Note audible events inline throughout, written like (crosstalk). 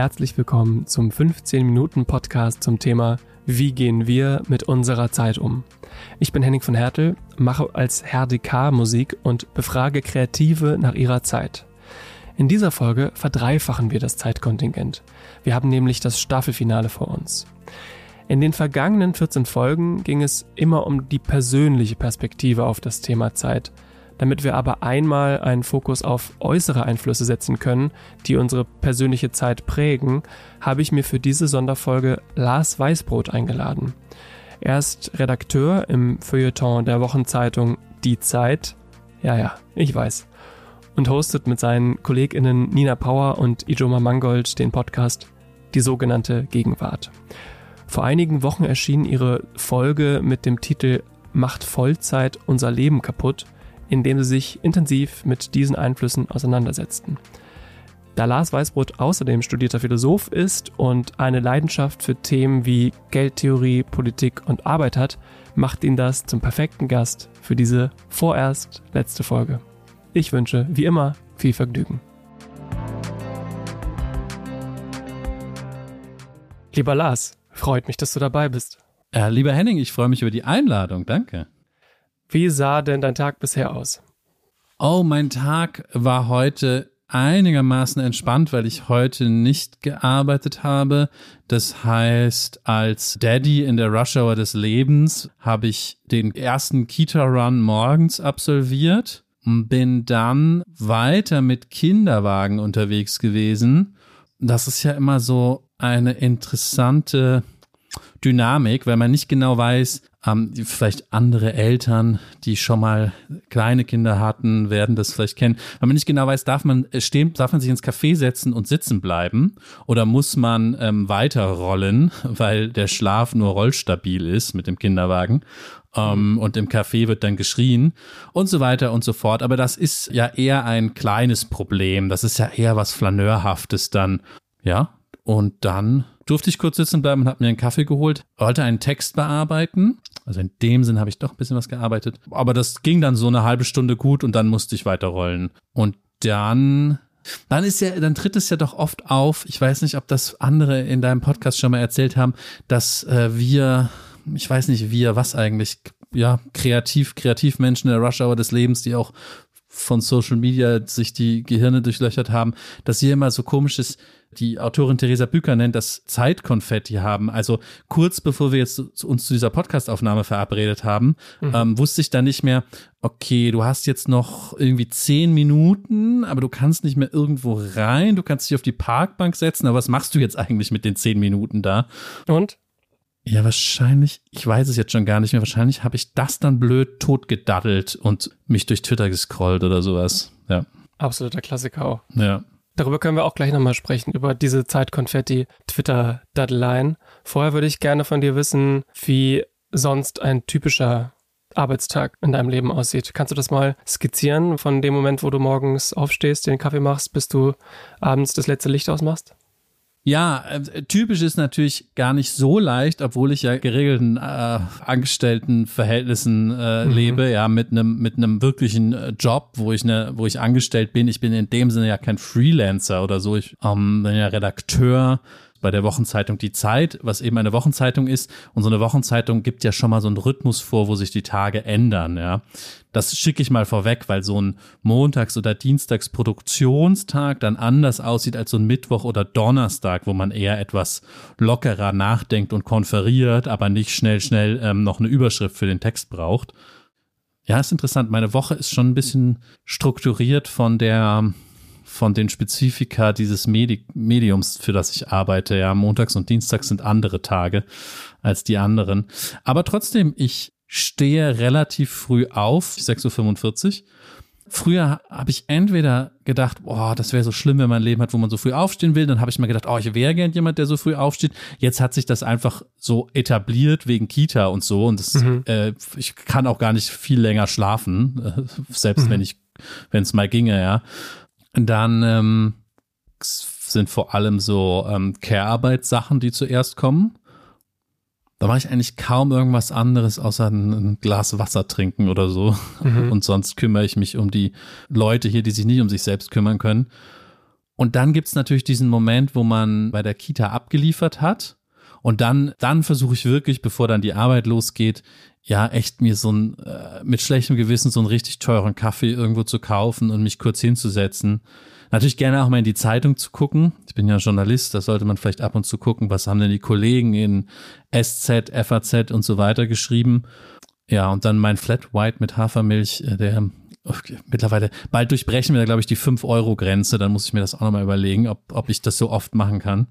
Herzlich willkommen zum 15-Minuten-Podcast zum Thema Wie gehen wir mit unserer Zeit um? Ich bin Henning von Hertel, mache als Herr DK Musik und befrage Kreative nach ihrer Zeit. In dieser Folge verdreifachen wir das Zeitkontingent. Wir haben nämlich das Staffelfinale vor uns. In den vergangenen 14 Folgen ging es immer um die persönliche Perspektive auf das Thema Zeit. Damit wir aber einmal einen Fokus auf äußere Einflüsse setzen können, die unsere persönliche Zeit prägen, habe ich mir für diese Sonderfolge Lars Weißbrot eingeladen. Er ist Redakteur im Feuilleton der Wochenzeitung Die Zeit. Ja, ja, ich weiß. Und hostet mit seinen KollegInnen Nina Power und Ijoma Mangold den Podcast Die sogenannte Gegenwart. Vor einigen Wochen erschien ihre Folge mit dem Titel Macht Vollzeit unser Leben kaputt, in dem sie sich intensiv mit diesen Einflüssen auseinandersetzten. Da Lars Weißbrot außerdem studierter Philosoph ist und eine Leidenschaft für Themen wie Geldtheorie, Politik und Arbeit hat, macht ihn das zum perfekten Gast für diese vorerst letzte Folge. Ich wünsche, wie immer, viel Vergnügen. Lieber Lars, freut mich, dass du dabei bist. Äh, lieber Henning, ich freue mich über die Einladung, danke. Wie sah denn dein Tag bisher aus? Oh, mein Tag war heute einigermaßen entspannt, weil ich heute nicht gearbeitet habe. Das heißt, als Daddy in der Rush Hour des Lebens habe ich den ersten Kita-Run morgens absolviert und bin dann weiter mit Kinderwagen unterwegs gewesen. Das ist ja immer so eine interessante Dynamik, weil man nicht genau weiß, ähm, vielleicht andere Eltern, die schon mal kleine Kinder hatten, werden das vielleicht kennen. Weil man nicht genau weiß, darf man stehen, darf man sich ins Café setzen und sitzen bleiben oder muss man ähm, weiterrollen, (laughs) weil der Schlaf nur rollstabil ist mit dem Kinderwagen. Um, ähm, und im Café wird dann geschrien und so weiter und so fort. Aber das ist ja eher ein kleines Problem. Das ist ja eher was Flaneurhaftes dann. Ja, und dann durfte ich kurz sitzen bleiben und habe mir einen Kaffee geholt, wollte einen Text bearbeiten. Also in dem Sinn habe ich doch ein bisschen was gearbeitet. Aber das ging dann so eine halbe Stunde gut und dann musste ich weiterrollen. Und dann dann ist ja, dann tritt es ja doch oft auf. Ich weiß nicht, ob das andere in deinem Podcast schon mal erzählt haben, dass äh, wir, ich weiß nicht, wir, was eigentlich, ja, kreativ, Menschen der Rush Hour des Lebens, die auch von Social Media sich die Gehirne durchlöchert haben, dass hier immer so komisches die Autorin Theresa Büker nennt das Zeitkonfetti haben. Also kurz bevor wir jetzt uns zu dieser Podcastaufnahme verabredet haben, mhm. ähm, wusste ich dann nicht mehr, okay, du hast jetzt noch irgendwie zehn Minuten, aber du kannst nicht mehr irgendwo rein, du kannst dich auf die Parkbank setzen, aber was machst du jetzt eigentlich mit den zehn Minuten da? Und? Ja, wahrscheinlich, ich weiß es jetzt schon gar nicht mehr, wahrscheinlich habe ich das dann blöd totgedaddelt und mich durch Twitter gescrollt oder sowas. Ja. Absoluter Klassiker auch. Ja. Darüber können wir auch gleich nochmal sprechen, über diese Zeitkonfetti-Twitter-Deadline. Vorher würde ich gerne von dir wissen, wie sonst ein typischer Arbeitstag in deinem Leben aussieht. Kannst du das mal skizzieren von dem Moment, wo du morgens aufstehst, den Kaffee machst, bis du abends das letzte Licht ausmachst? Ja, äh, typisch ist natürlich gar nicht so leicht, obwohl ich ja geregelten äh, Angestelltenverhältnissen äh, mhm. lebe, ja, mit einem mit einem wirklichen äh, Job, wo ich ne, wo ich angestellt bin. Ich bin in dem Sinne ja kein Freelancer oder so. Ich ähm, bin ja Redakteur bei der Wochenzeitung Die Zeit, was eben eine Wochenzeitung ist. Und so eine Wochenzeitung gibt ja schon mal so einen Rhythmus vor, wo sich die Tage ändern, ja. Das schicke ich mal vorweg, weil so ein Montags- oder Dienstagsproduktionstag dann anders aussieht als so ein Mittwoch oder Donnerstag, wo man eher etwas lockerer nachdenkt und konferiert, aber nicht schnell, schnell ähm, noch eine Überschrift für den Text braucht. Ja, ist interessant. Meine Woche ist schon ein bisschen strukturiert von der von den Spezifika dieses Medi Mediums, für das ich arbeite. Ja, montags und dienstags sind andere Tage als die anderen. Aber trotzdem, ich stehe relativ früh auf, 6.45 Uhr. Früher habe ich entweder gedacht, boah, das wäre so schlimm, wenn man ein Leben hat, wo man so früh aufstehen will. Dann habe ich mir gedacht, oh, ich wäre gern jemand, der so früh aufsteht. Jetzt hat sich das einfach so etabliert wegen Kita und so. Und das, mhm. äh, ich kann auch gar nicht viel länger schlafen, äh, selbst mhm. wenn ich, wenn es mal ginge, ja. Dann ähm, sind vor allem so ähm, Care-Arbeitssachen, die zuerst kommen. Da mache ich eigentlich kaum irgendwas anderes, außer ein, ein Glas Wasser trinken oder so. Mhm. Und sonst kümmere ich mich um die Leute hier, die sich nicht um sich selbst kümmern können. Und dann gibt's natürlich diesen Moment, wo man bei der Kita abgeliefert hat. Und dann, dann versuche ich wirklich, bevor dann die Arbeit losgeht, ja, echt mir so ein, äh, mit schlechtem Gewissen so einen richtig teuren Kaffee irgendwo zu kaufen und mich kurz hinzusetzen. Natürlich gerne auch mal in die Zeitung zu gucken. Ich bin ja Journalist, da sollte man vielleicht ab und zu gucken, was haben denn die Kollegen in SZ, FAZ und so weiter geschrieben. Ja, und dann mein Flat White mit Hafermilch, äh, der okay, mittlerweile, bald durchbrechen wir da, glaube ich, die 5-Euro-Grenze. Dann muss ich mir das auch nochmal überlegen, ob, ob ich das so oft machen kann.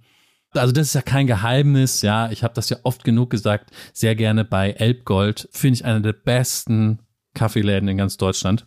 Also das ist ja kein Geheimnis, ja. Ich habe das ja oft genug gesagt. Sehr gerne bei Elbgold. Finde ich einer der besten Kaffeeläden in ganz Deutschland.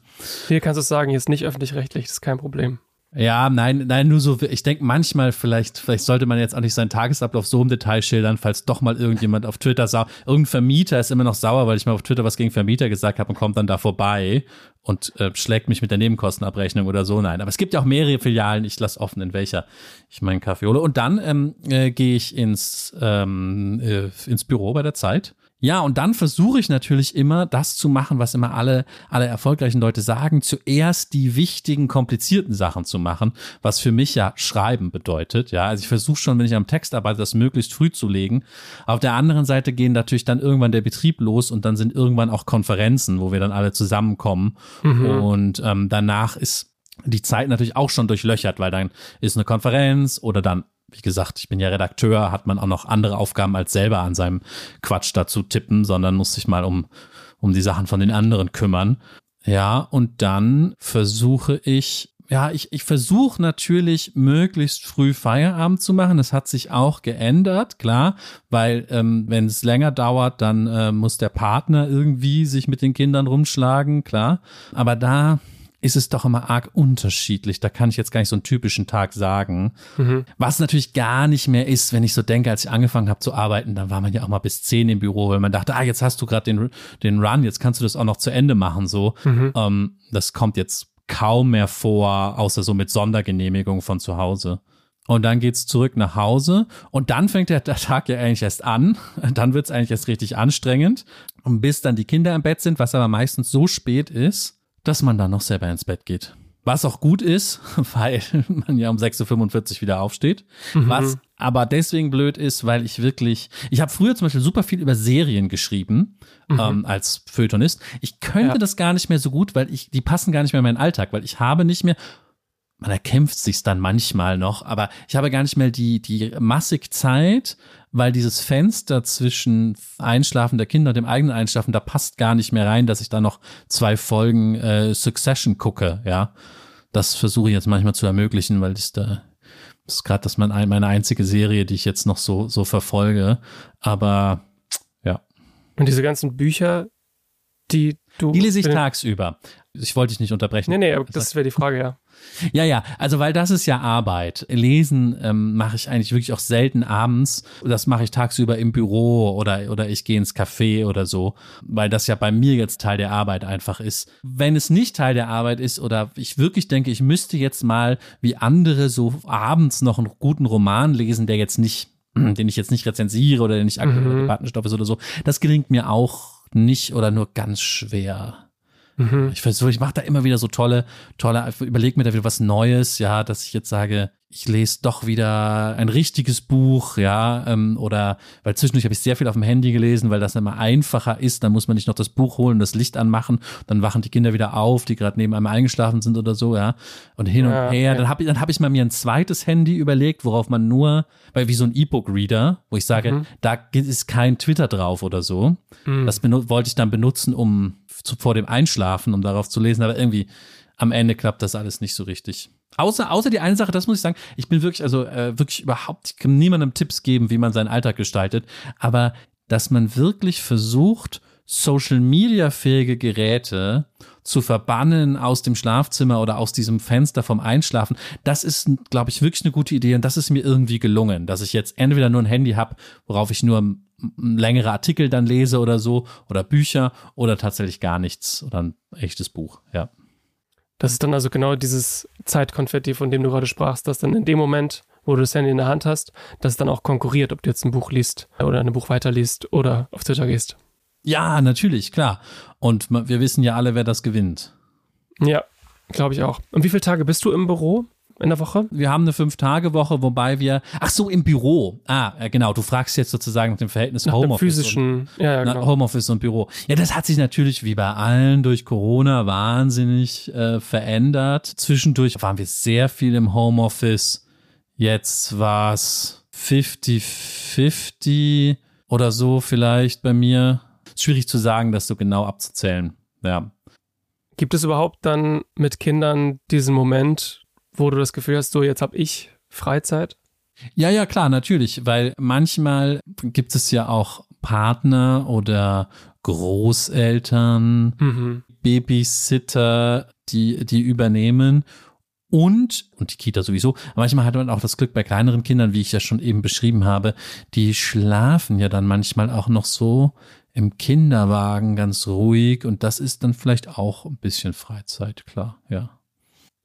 Hier kannst du sagen, hier ist nicht öffentlich-rechtlich, das ist kein Problem. Ja, nein, nein, nur so, ich denke manchmal vielleicht, vielleicht sollte man jetzt auch nicht seinen Tagesablauf so im Detail schildern, falls doch mal irgendjemand auf Twitter sauer, irgendein Vermieter ist immer noch sauer, weil ich mal auf Twitter was gegen Vermieter gesagt habe und kommt dann da vorbei und äh, schlägt mich mit der Nebenkostenabrechnung oder so. Nein, aber es gibt ja auch mehrere Filialen, ich lasse offen, in welcher ich meinen Kaffee hole. Und dann ähm, äh, gehe ich ins, ähm, äh, ins Büro bei der Zeit ja, und dann versuche ich natürlich immer, das zu machen, was immer alle, alle erfolgreichen Leute sagen, zuerst die wichtigen, komplizierten Sachen zu machen, was für mich ja Schreiben bedeutet. Ja, also ich versuche schon, wenn ich am Text arbeite, das möglichst früh zu legen. Auf der anderen Seite gehen natürlich dann irgendwann der Betrieb los und dann sind irgendwann auch Konferenzen, wo wir dann alle zusammenkommen. Mhm. Und ähm, danach ist die Zeit natürlich auch schon durchlöchert, weil dann ist eine Konferenz oder dann wie gesagt, ich bin ja Redakteur, hat man auch noch andere Aufgaben als selber an seinem Quatsch dazu tippen, sondern muss sich mal um, um die Sachen von den anderen kümmern. Ja, und dann versuche ich, ja, ich, ich versuche natürlich möglichst früh Feierabend zu machen. Das hat sich auch geändert, klar, weil ähm, wenn es länger dauert, dann äh, muss der Partner irgendwie sich mit den Kindern rumschlagen, klar. Aber da ist es doch immer arg unterschiedlich. Da kann ich jetzt gar nicht so einen typischen Tag sagen. Mhm. Was natürlich gar nicht mehr ist, wenn ich so denke, als ich angefangen habe zu arbeiten, dann war man ja auch mal bis zehn im Büro, weil man dachte, ah, jetzt hast du gerade den, den Run, jetzt kannst du das auch noch zu Ende machen. So, mhm. ähm, das kommt jetzt kaum mehr vor, außer so mit Sondergenehmigung von zu Hause. Und dann geht's zurück nach Hause und dann fängt der, der Tag ja eigentlich erst an. (laughs) Dann wird's eigentlich erst richtig anstrengend. Und bis dann die Kinder im Bett sind, was aber meistens so spät ist, dass man dann noch selber ins Bett geht. Was auch gut ist, (laughs) weil man ja um 6.45 Uhr wieder aufsteht. Mhm. Was aber deswegen blöd ist, weil ich wirklich, ich habe früher zum Beispiel super viel über Serien geschrieben mhm. ähm, als Feuilletonist. Ich könnte ja. das gar nicht mehr so gut, weil ich, die passen gar nicht mehr in meinen Alltag, weil ich habe nicht mehr, man erkämpft sich's dann manchmal noch, aber ich habe gar nicht mehr die, die massig Zeit, weil dieses Fenster zwischen Einschlafen der Kinder und dem eigenen Einschlafen, da passt gar nicht mehr rein, dass ich da noch zwei Folgen äh, Succession gucke, ja. Das versuche ich jetzt manchmal zu ermöglichen, weil das da das ist gerade das mein, meine einzige Serie, die ich jetzt noch so, so verfolge. Aber ja. Und diese ganzen Bücher, die du. Die lese ich tagsüber. Ich wollte dich nicht unterbrechen. Nee, nee, das wäre die Frage, ja. (laughs) Ja, ja, also weil das ist ja Arbeit. Lesen ähm, mache ich eigentlich wirklich auch selten abends. Das mache ich tagsüber im Büro oder, oder ich gehe ins Café oder so, weil das ja bei mir jetzt Teil der Arbeit einfach ist. Wenn es nicht Teil der Arbeit ist oder ich wirklich denke, ich müsste jetzt mal wie andere so abends noch einen guten Roman lesen, der jetzt nicht, (clears throat) den ich jetzt nicht rezensiere oder den ich aktuell mhm. Debattenstoff ist oder so, das gelingt mir auch nicht oder nur ganz schwer. Mhm. Ich versuche, ich mache da immer wieder so tolle, tolle, überlege mir da wieder was Neues, ja, dass ich jetzt sage, ich lese doch wieder ein richtiges Buch, ja, ähm, oder weil zwischendurch habe ich sehr viel auf dem Handy gelesen, weil das immer einfacher ist, dann muss man nicht noch das Buch holen, das Licht anmachen, dann wachen die Kinder wieder auf, die gerade neben einem eingeschlafen sind oder so, ja, und hin ja, und her. Ja. Dann habe ich, dann habe ich mal mir ein zweites Handy überlegt, worauf man nur, weil wie so ein E-Book-Reader, wo ich sage, mhm. da ist kein Twitter drauf oder so. Mhm. Das wollte ich dann benutzen, um zu, vor dem Einschlafen, um darauf zu lesen, aber irgendwie am Ende klappt das alles nicht so richtig. Außer, außer die eine Sache, das muss ich sagen, ich bin wirklich, also äh, wirklich überhaupt, ich kann niemandem Tipps geben, wie man seinen Alltag gestaltet, aber dass man wirklich versucht, Social Media fähige Geräte zu verbannen aus dem Schlafzimmer oder aus diesem Fenster vom Einschlafen, das ist, glaube ich, wirklich eine gute Idee und das ist mir irgendwie gelungen, dass ich jetzt entweder nur ein Handy habe, worauf ich nur längere Artikel dann lese oder so oder Bücher oder tatsächlich gar nichts oder ein echtes Buch, ja. Das ist dann also genau dieses Zeitkonfetti, von dem du gerade sprachst, dass dann in dem Moment, wo du das Handy in der Hand hast, dass es dann auch konkurriert, ob du jetzt ein Buch liest oder ein Buch weiterliest oder auf Twitter gehst. Ja, natürlich, klar. Und wir wissen ja alle, wer das gewinnt. Ja, glaube ich auch. Und wie viele Tage bist du im Büro? In der Woche? Wir haben eine Fünf-Tage-Woche, wobei wir, ach so, im Büro. Ah, äh, genau, du fragst jetzt sozusagen nach dem Verhältnis Nach Homeoffice. physischen, und, ja, ja, na, genau. Homeoffice und Büro. Ja, das hat sich natürlich wie bei allen durch Corona wahnsinnig äh, verändert. Zwischendurch waren wir sehr viel im Homeoffice. Jetzt war es 50-50 oder so vielleicht bei mir. Ist schwierig zu sagen, das so genau abzuzählen. Ja. Gibt es überhaupt dann mit Kindern diesen Moment, wo du das Gefühl hast, so jetzt habe ich Freizeit? Ja, ja, klar, natürlich, weil manchmal gibt es ja auch Partner oder Großeltern, Mhm. Babysitter, die, die übernehmen. Und, und die Kita sowieso, manchmal hat man auch das Glück bei kleineren Kindern, wie ich ja schon eben beschrieben habe, die schlafen ja dann manchmal auch noch so im Kinderwagen ganz ruhig und das ist dann vielleicht auch ein bisschen Freizeit, klar, ja.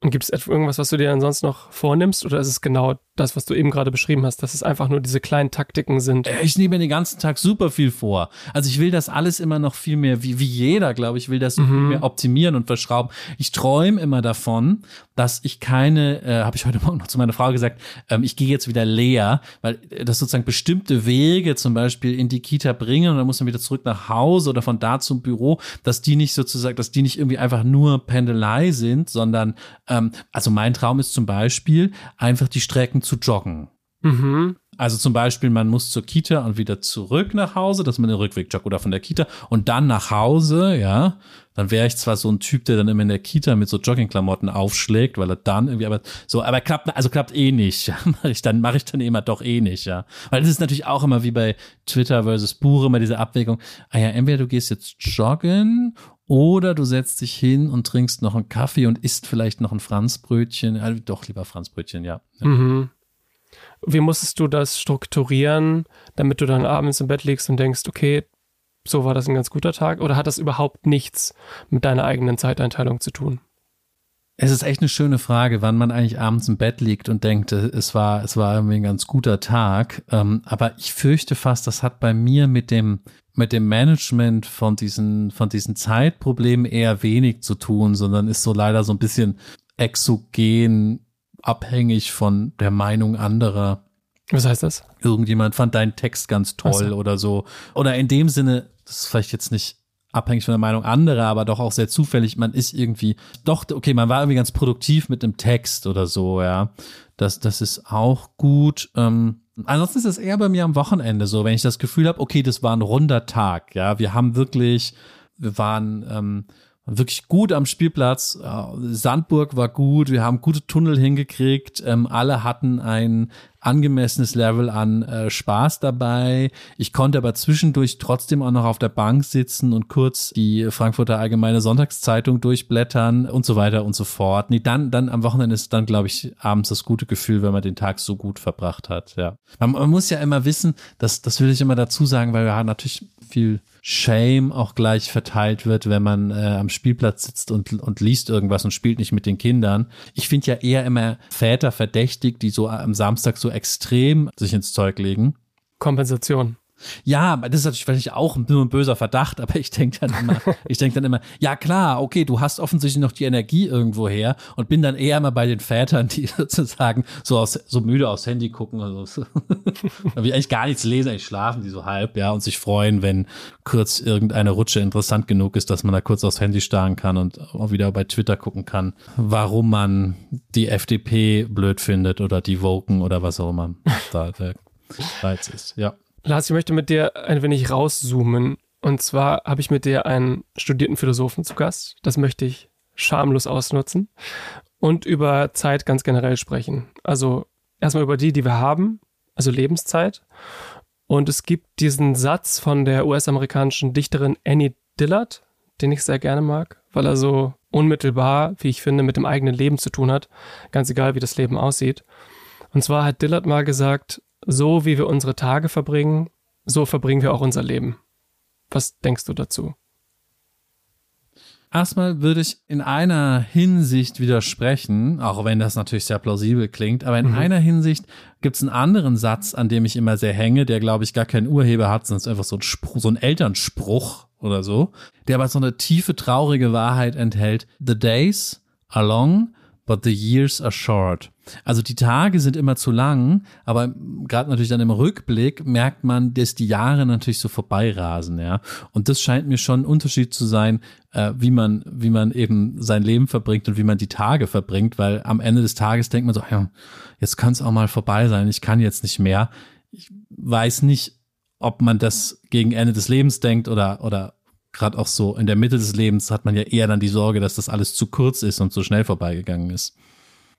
Und gibt es etwa irgendwas, was du dir ansonsten noch vornimmst? Oder ist es genau das, was du eben gerade beschrieben hast, dass es einfach nur diese kleinen Taktiken sind? Äh, Ich nehme mir den ganzen Tag super viel vor. Also ich will das alles immer noch viel mehr, wie, wie jeder, glaube ich, will das so viel mehr optimieren und verschrauben. Ich träume immer davon, dass ich keine, äh, habe ich heute Morgen noch zu meiner Frau gesagt, ähm, ich gehe jetzt wieder leer, weil äh, das sozusagen bestimmte Wege zum Beispiel in die Kita bringen und dann muss man wieder zurück nach Hause oder von da zum Büro, dass die nicht sozusagen, dass die nicht irgendwie einfach nur Pendelei sind, sondern ähm, also mein Traum ist zum Beispiel einfach die Strecken zu joggen. Mhm. Also zum Beispiel, man muss zur Kita und wieder zurück nach Hause, dass man den Rückweg joggt oder von der Kita und dann nach Hause, ja. Dann wäre ich zwar so ein Typ, der dann immer in der Kita mit so Joggingklamotten aufschlägt, weil er dann irgendwie, aber so, aber klappt, also klappt eh nicht. Ja. (laughs) Mach ich dann, mache ich dann immer doch eh nicht, ja. Weil das ist natürlich auch immer wie bei Twitter versus Buch immer diese Abwägung. Ah ja, entweder du gehst jetzt joggen oder du setzt dich hin und trinkst noch einen Kaffee und isst vielleicht noch ein Franzbrötchen. Äh, doch, lieber Franzbrötchen, ja. ja. Mhm. Wie musstest du das strukturieren, damit du dann abends im Bett liegst und denkst, okay, so war das ein ganz guter Tag? Oder hat das überhaupt nichts mit deiner eigenen Zeiteinteilung zu tun? Es ist echt eine schöne Frage, wann man eigentlich abends im Bett liegt und denkt, äh, es war, es war irgendwie ein ganz guter Tag. Ähm, aber ich fürchte fast, das hat bei mir mit dem, mit dem Management von diesen, von diesen Zeitproblemen eher wenig zu tun, sondern ist so leider so ein bisschen exogen abhängig von der Meinung anderer. Was heißt das? Irgendjemand fand deinen Text ganz toll so. oder so. Oder in dem Sinne, das ist vielleicht jetzt nicht abhängig von der Meinung anderer, aber doch auch sehr zufällig. Man ist irgendwie, doch, okay, man war irgendwie ganz produktiv mit einem Text oder so, ja. Das, das ist auch gut. Ähm, ansonsten ist es eher bei mir am Wochenende so, wenn ich das Gefühl habe, okay, das war ein runder Tag, ja. Wir haben wirklich, wir waren ähm, wirklich gut am Spielplatz. Äh, Sandburg war gut, wir haben gute Tunnel hingekriegt. Ähm, alle hatten ein angemessenes Level an äh, Spaß dabei. Ich konnte aber zwischendurch trotzdem auch noch auf der Bank sitzen und kurz die Frankfurter Allgemeine Sonntagszeitung durchblättern und so weiter und so fort. Nee, dann, dann am Wochenende ist dann, glaube ich, abends das gute Gefühl, wenn man den Tag so gut verbracht hat. Ja. Man, man muss ja immer wissen, das, das will ich immer dazu sagen, weil wir haben natürlich viel Shame auch gleich verteilt wird, wenn man äh, am Spielplatz sitzt und, und liest irgendwas und spielt nicht mit den Kindern. Ich finde ja eher immer Väter verdächtig, die so am Samstag so extrem sich ins Zeug legen. Kompensation. Ja, das ist natürlich vielleicht auch nur ein böser Verdacht, aber ich denke dann immer, (laughs) ich denke dann immer, ja klar, okay, du hast offensichtlich noch die Energie irgendwo her und bin dann eher immer bei den Vätern, die (laughs) sozusagen so aus, so müde aufs Handy gucken oder so. (laughs) Da will eigentlich gar nichts lesen, eigentlich schlafen die so halb, ja, und sich freuen, wenn kurz irgendeine Rutsche interessant genug ist, dass man da kurz aufs Handy starren kann und auch wieder bei Twitter gucken kann, warum man die FDP blöd findet oder die Woken oder was auch immer da der Reiz ist, ja. Lars, ich möchte mit dir ein wenig rauszoomen. Und zwar habe ich mit dir einen studierten Philosophen zu Gast. Das möchte ich schamlos ausnutzen. Und über Zeit ganz generell sprechen. Also erstmal über die, die wir haben, also Lebenszeit. Und es gibt diesen Satz von der US-amerikanischen Dichterin Annie Dillard, den ich sehr gerne mag, weil er so unmittelbar, wie ich finde, mit dem eigenen Leben zu tun hat. Ganz egal, wie das Leben aussieht. Und zwar hat Dillard mal gesagt, so wie wir unsere Tage verbringen, so verbringen wir auch unser Leben. Was denkst du dazu? Erstmal würde ich in einer Hinsicht widersprechen, auch wenn das natürlich sehr plausibel klingt, aber in Mhm. einer Hinsicht gibt es einen anderen Satz, an dem ich immer sehr hänge, der glaube ich gar keinen Urheber hat, sondern ist einfach so ein Spruch, so ein Elternspruch oder so, der aber so eine tiefe, traurige Wahrheit enthält. The days are long, but the years are short. Also die Tage sind immer zu lang, aber gerade natürlich dann im Rückblick merkt man, dass die Jahre natürlich so vorbeirasen, ja. Und das scheint mir schon ein Unterschied zu sein, äh, wie man, wie man eben sein Leben verbringt und wie man die Tage verbringt, weil am Ende des Tages denkt man so, ja, jetzt kann es auch mal vorbei sein, ich kann jetzt nicht mehr. Ich weiß nicht, ob man das gegen Ende des Lebens denkt oder, oder gerade auch so in der Mitte des Lebens hat man ja eher dann die Sorge, dass das alles zu kurz ist und zu schnell vorbeigegangen ist.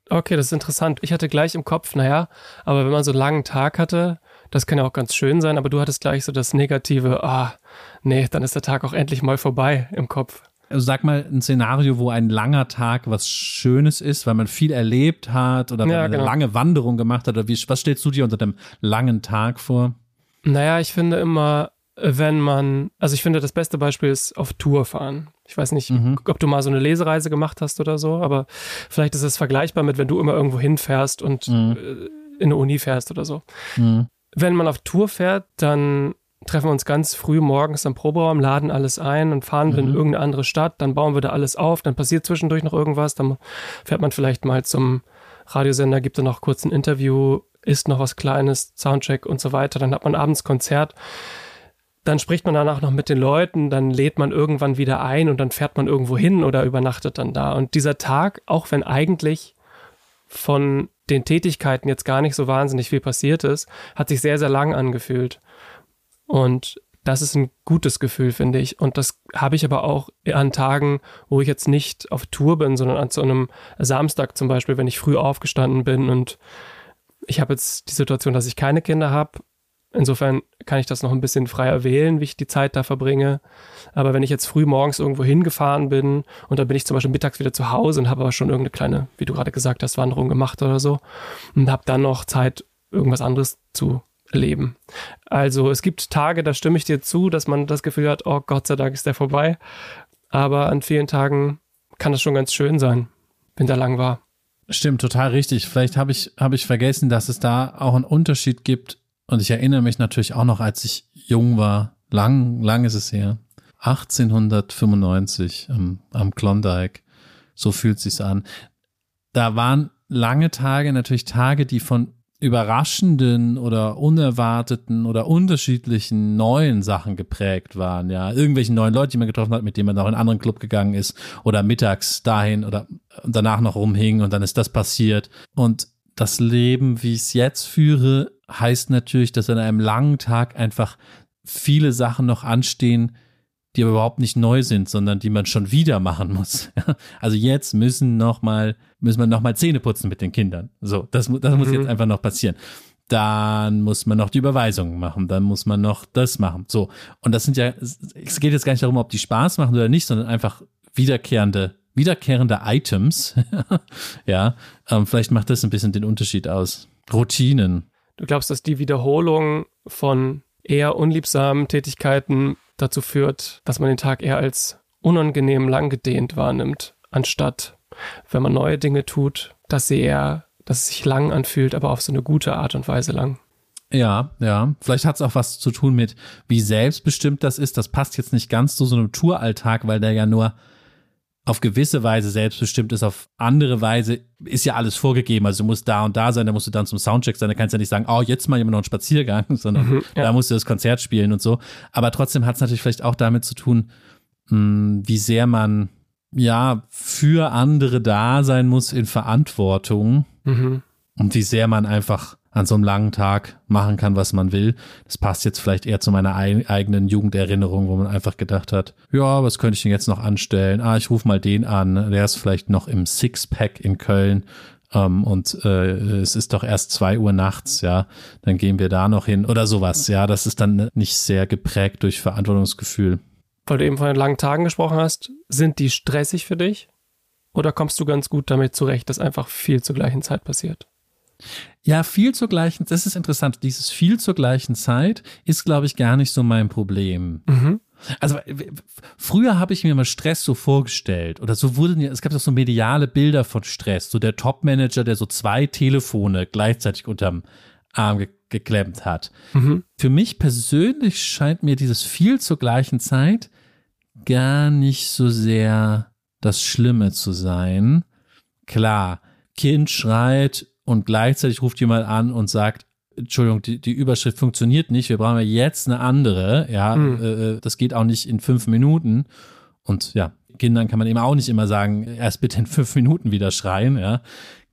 Okay, das ist interessant. Ich hatte gleich im Kopf, naja, aber wenn man so einen langen Tag hatte, das kann ja auch ganz schön sein, aber du hattest gleich so das Negative, ah, nee, dann ist der Tag auch endlich mal vorbei im Kopf. Also sag mal ein Szenario, wo ein langer Tag was Schönes ist, weil man viel erlebt hat oder ja, genau. eine lange Wanderung gemacht hat. Oder wie, was stellst du dir unter dem langen Tag vor? Naja, ich finde immer, wenn man, also ich finde, das beste Beispiel ist auf Tour fahren. Ich weiß nicht, mhm. ob du mal so eine Lesereise gemacht hast oder so, aber vielleicht ist es vergleichbar mit, wenn du immer irgendwo hinfährst und mhm. Äh, in eine Uni fährst oder so. Mhm. Wenn man auf Tour fährt, dann treffen wir uns ganz früh morgens am Proberaum, laden alles ein und fahren wir in mhm. irgendeine andere Stadt, dann bauen wir da alles auf, dann passiert zwischendurch noch irgendwas, dann fährt man vielleicht mal zum Radiosender, gibt dann noch kurz ein Interview, isst noch was Kleines, Soundcheck und so weiter, dann hat man abends Konzert dann spricht man danach noch mit den Leuten, dann lädt man irgendwann wieder ein und dann fährt man irgendwo hin oder übernachtet dann da. Und dieser Tag, auch wenn eigentlich von den Tätigkeiten jetzt gar nicht so wahnsinnig viel passiert ist, hat sich sehr, sehr lang angefühlt. Und das ist ein gutes Gefühl, finde ich. Und das habe ich aber auch an Tagen, wo ich jetzt nicht auf Tour bin, sondern an so einem Samstag zum Beispiel, wenn ich früh aufgestanden bin und ich habe jetzt die Situation, dass ich keine Kinder habe Insofern kann ich das noch ein bisschen freier wählen, wie ich die Zeit da verbringe. Aber wenn ich jetzt früh morgens irgendwo hingefahren bin und dann bin ich zum Beispiel mittags wieder zu Hause und habe aber schon irgendeine kleine, wie du gerade gesagt hast, Wanderung gemacht oder so und habe dann noch Zeit, irgendwas anderes zu erleben. Also es gibt Tage, da stimme ich dir zu, dass man das Gefühl hat, oh Gott sei Dank ist der vorbei. Aber an vielen Tagen kann es schon ganz schön sein, wenn der lang war. Stimmt, total richtig. Vielleicht habe ich, habe ich vergessen, dass es da auch einen Unterschied gibt und ich erinnere mich natürlich auch noch, als ich jung war, lang, lang ist es her, 1895 am, am Klondike, so fühlt sich's an. Da waren lange Tage natürlich Tage, die von überraschenden oder unerwarteten oder unterschiedlichen neuen Sachen geprägt waren, ja, irgendwelchen neuen Leute, die man getroffen hat, mit denen man noch in einen anderen Club gegangen ist oder mittags dahin oder danach noch rumhing und dann ist das passiert. Und das Leben, wie ich es jetzt führe, heißt natürlich, dass an einem langen Tag einfach viele Sachen noch anstehen, die aber überhaupt nicht neu sind, sondern die man schon wieder machen muss. (laughs) Also jetzt müssen noch mal, müssen wir noch mal Zähne putzen mit den Kindern. So, das, das muss jetzt mhm. einfach noch passieren. Dann muss man noch die Überweisungen machen, dann muss man noch das machen. So. Und das sind ja, es geht jetzt gar nicht darum, ob die Spaß machen oder nicht, sondern einfach wiederkehrende wiederkehrende Items. (laughs) ja, ähm, vielleicht macht das ein bisschen den Unterschied aus. Routinen. Du glaubst, dass die Wiederholung von eher unliebsamen Tätigkeiten dazu führt, dass man den Tag eher als unangenehm langgedehnt wahrnimmt, anstatt wenn man neue Dinge tut, dass sie eher, dass es sich lang anfühlt, aber auf so eine gute Art und Weise lang. Ja, ja. Vielleicht hat es auch was zu tun mit, wie selbstbestimmt das ist. Das passt jetzt nicht ganz zu so einem Touralltag, weil der ja nur auf gewisse Weise selbstbestimmt ist, auf andere Weise ist ja alles vorgegeben. Also du musst da und da sein, da musst du dann zum Soundcheck sein, da kannst du ja nicht sagen, oh, jetzt mal jemand noch einen Spaziergang, (laughs) sondern mhm, ja. da musst du das Konzert spielen und so. Aber trotzdem hat es natürlich vielleicht auch damit zu tun, mh, hm, wie sehr man ja für andere da sein muss in Verantwortung mhm. und wie sehr man einfach an so einem langen Tag machen kann, was man will. Das passt jetzt vielleicht eher zu meiner eigenen Jugenderinnerung, wo man einfach gedacht hat, ja, was könnte ich denn jetzt noch anstellen? Ah, ich rufe mal den an, der ist vielleicht noch im Sixpack in Köln. Um, ähm, und äh, es ist doch erst zwei Uhr nachts, ja, dann gehen wir da noch hin oder sowas, ja, das ist dann nicht sehr geprägt durch Verantwortungsgefühl. Weil du eben von den langen Tagen gesprochen hast, sind die stressig für dich? Oder kommst du ganz gut damit zurecht, dass einfach viel zur gleichen Zeit passiert? Ja, viel zur gleichen, das ist interessant. Dieses viel zur gleichen Zeit ist, glaube ich, gar nicht so mein Problem. Mhm. Also früher habe ich mir mal Stress so vorgestellt oder so wurden ja, es gab doch so mediale Bilder von Stress, so der Topmanager, der so zwei Telefone gleichzeitig unterm Arm ge geklemmt hat. Mhm. Für mich persönlich scheint mir dieses viel zur gleichen Zeit gar nicht so sehr das Schlimme zu sein, klar, Kind schreit und gleichzeitig ruft jemand an und sagt, Entschuldigung, die, die Überschrift funktioniert nicht, wir brauchen jetzt eine andere, ja, mhm. äh, das geht auch nicht in fünf Minuten. Und ja, Kindern kann man eben auch nicht immer sagen, erst bitte in fünf Minuten wieder schreien, ja.